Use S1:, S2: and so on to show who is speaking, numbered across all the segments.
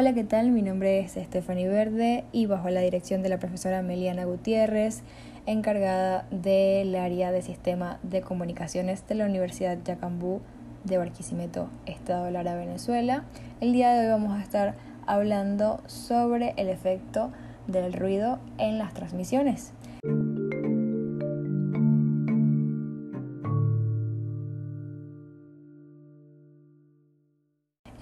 S1: Hola, ¿qué tal? Mi nombre es Stephanie Verde y bajo la dirección de la profesora Meliana Gutiérrez, encargada del área de sistema de comunicaciones de la Universidad Yacambú de Barquisimeto, Estado Lara, Venezuela. El día de hoy vamos a estar hablando sobre el efecto del ruido en las transmisiones.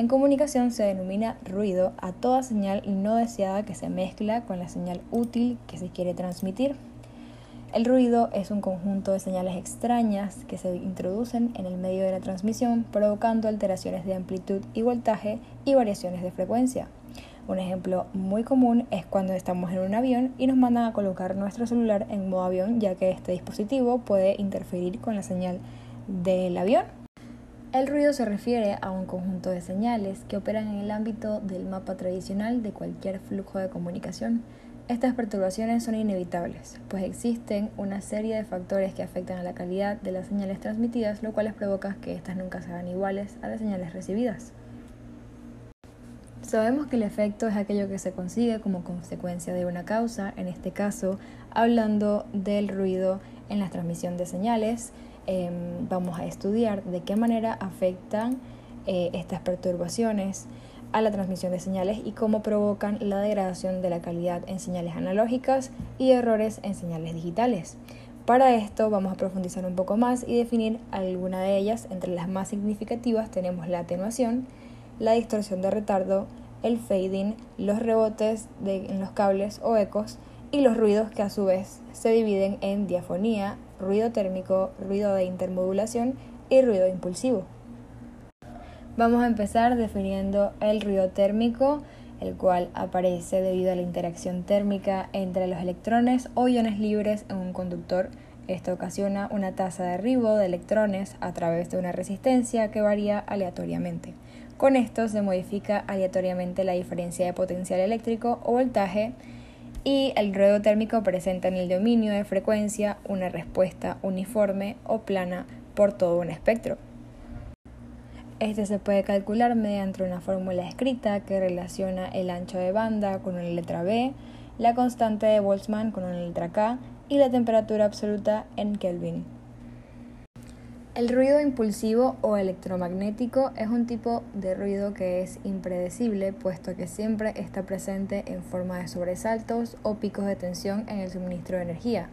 S1: En comunicación se denomina ruido a toda señal no deseada que se mezcla con la señal útil que se quiere transmitir. El ruido es un conjunto de señales extrañas que se introducen en el medio de la transmisión provocando alteraciones de amplitud y voltaje y variaciones de frecuencia. Un ejemplo muy común es cuando estamos en un avión y nos mandan a colocar nuestro celular en modo avión ya que este dispositivo puede interferir con la señal del avión. El ruido se refiere a un conjunto de señales que operan en el ámbito del mapa tradicional de cualquier flujo de comunicación. Estas perturbaciones son inevitables, pues existen una serie de factores que afectan a la calidad de las señales transmitidas, lo cual provoca que éstas nunca sean iguales a las señales recibidas. Sabemos que el efecto es aquello que se consigue como consecuencia de una causa, en este caso hablando del ruido en la transmisión de señales, Em, vamos a estudiar de qué manera afectan eh, estas perturbaciones a la transmisión de señales y cómo provocan la degradación de la calidad en señales analógicas y errores en señales digitales. Para esto vamos a profundizar un poco más y definir alguna de ellas. Entre las más significativas tenemos la atenuación, la distorsión de retardo, el fading, los rebotes en los cables o ecos y los ruidos que a su vez se dividen en diafonía, ruido térmico, ruido de intermodulación y ruido impulsivo. Vamos a empezar definiendo el ruido térmico, el cual aparece debido a la interacción térmica entre los electrones o iones libres en un conductor. Esto ocasiona una tasa de arribo de electrones a través de una resistencia que varía aleatoriamente. Con esto se modifica aleatoriamente la diferencia de potencial eléctrico o voltaje y el ruido térmico presenta en el dominio de frecuencia una respuesta uniforme o plana por todo un espectro. Este se puede calcular mediante una fórmula escrita que relaciona el ancho de banda con una letra B, la constante de Boltzmann con una letra K y la temperatura absoluta en Kelvin. El ruido impulsivo o electromagnético es un tipo de ruido que es impredecible, puesto que siempre está presente en forma de sobresaltos o picos de tensión en el suministro de energía.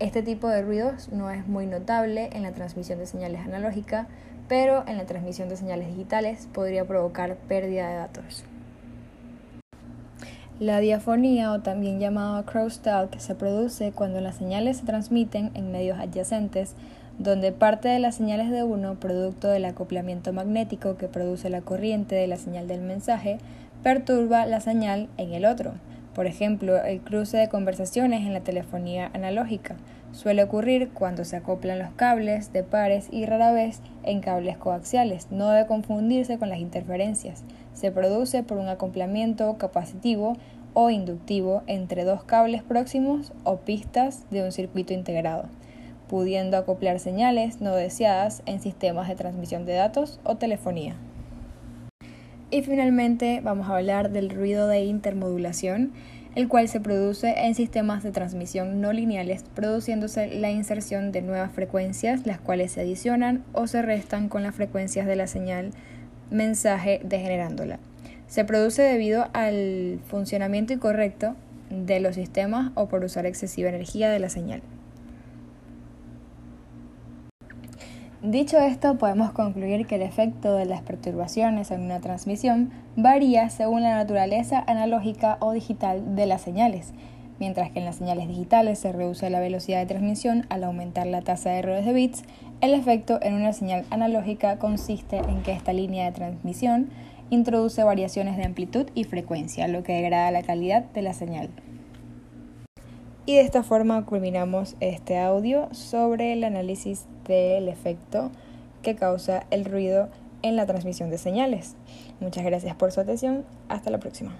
S1: Este tipo de ruidos no es muy notable en la transmisión de señales analógicas, pero en la transmisión de señales digitales podría provocar pérdida de datos. La diafonía, o también llamado crosstalk, se produce cuando las señales se transmiten en medios adyacentes donde parte de las señales de uno, producto del acoplamiento magnético que produce la corriente de la señal del mensaje, perturba la señal en el otro. Por ejemplo, el cruce de conversaciones en la telefonía analógica suele ocurrir cuando se acoplan los cables de pares y rara vez en cables coaxiales. No debe confundirse con las interferencias. Se produce por un acoplamiento capacitivo o inductivo entre dos cables próximos o pistas de un circuito integrado pudiendo acoplar señales no deseadas en sistemas de transmisión de datos o telefonía. Y finalmente vamos a hablar del ruido de intermodulación, el cual se produce en sistemas de transmisión no lineales, produciéndose la inserción de nuevas frecuencias, las cuales se adicionan o se restan con las frecuencias de la señal mensaje degenerándola. Se produce debido al funcionamiento incorrecto de los sistemas o por usar excesiva energía de la señal. Dicho esto, podemos concluir que el efecto de las perturbaciones en una transmisión varía según la naturaleza analógica o digital de las señales, mientras que en las señales digitales se reduce la velocidad de transmisión al aumentar la tasa de errores de bits, el efecto en una señal analógica consiste en que esta línea de transmisión introduce variaciones de amplitud y frecuencia, lo que degrada la calidad de la señal. Y de esta forma culminamos este audio sobre el análisis del efecto que causa el ruido en la transmisión de señales. Muchas gracias por su atención. Hasta la próxima.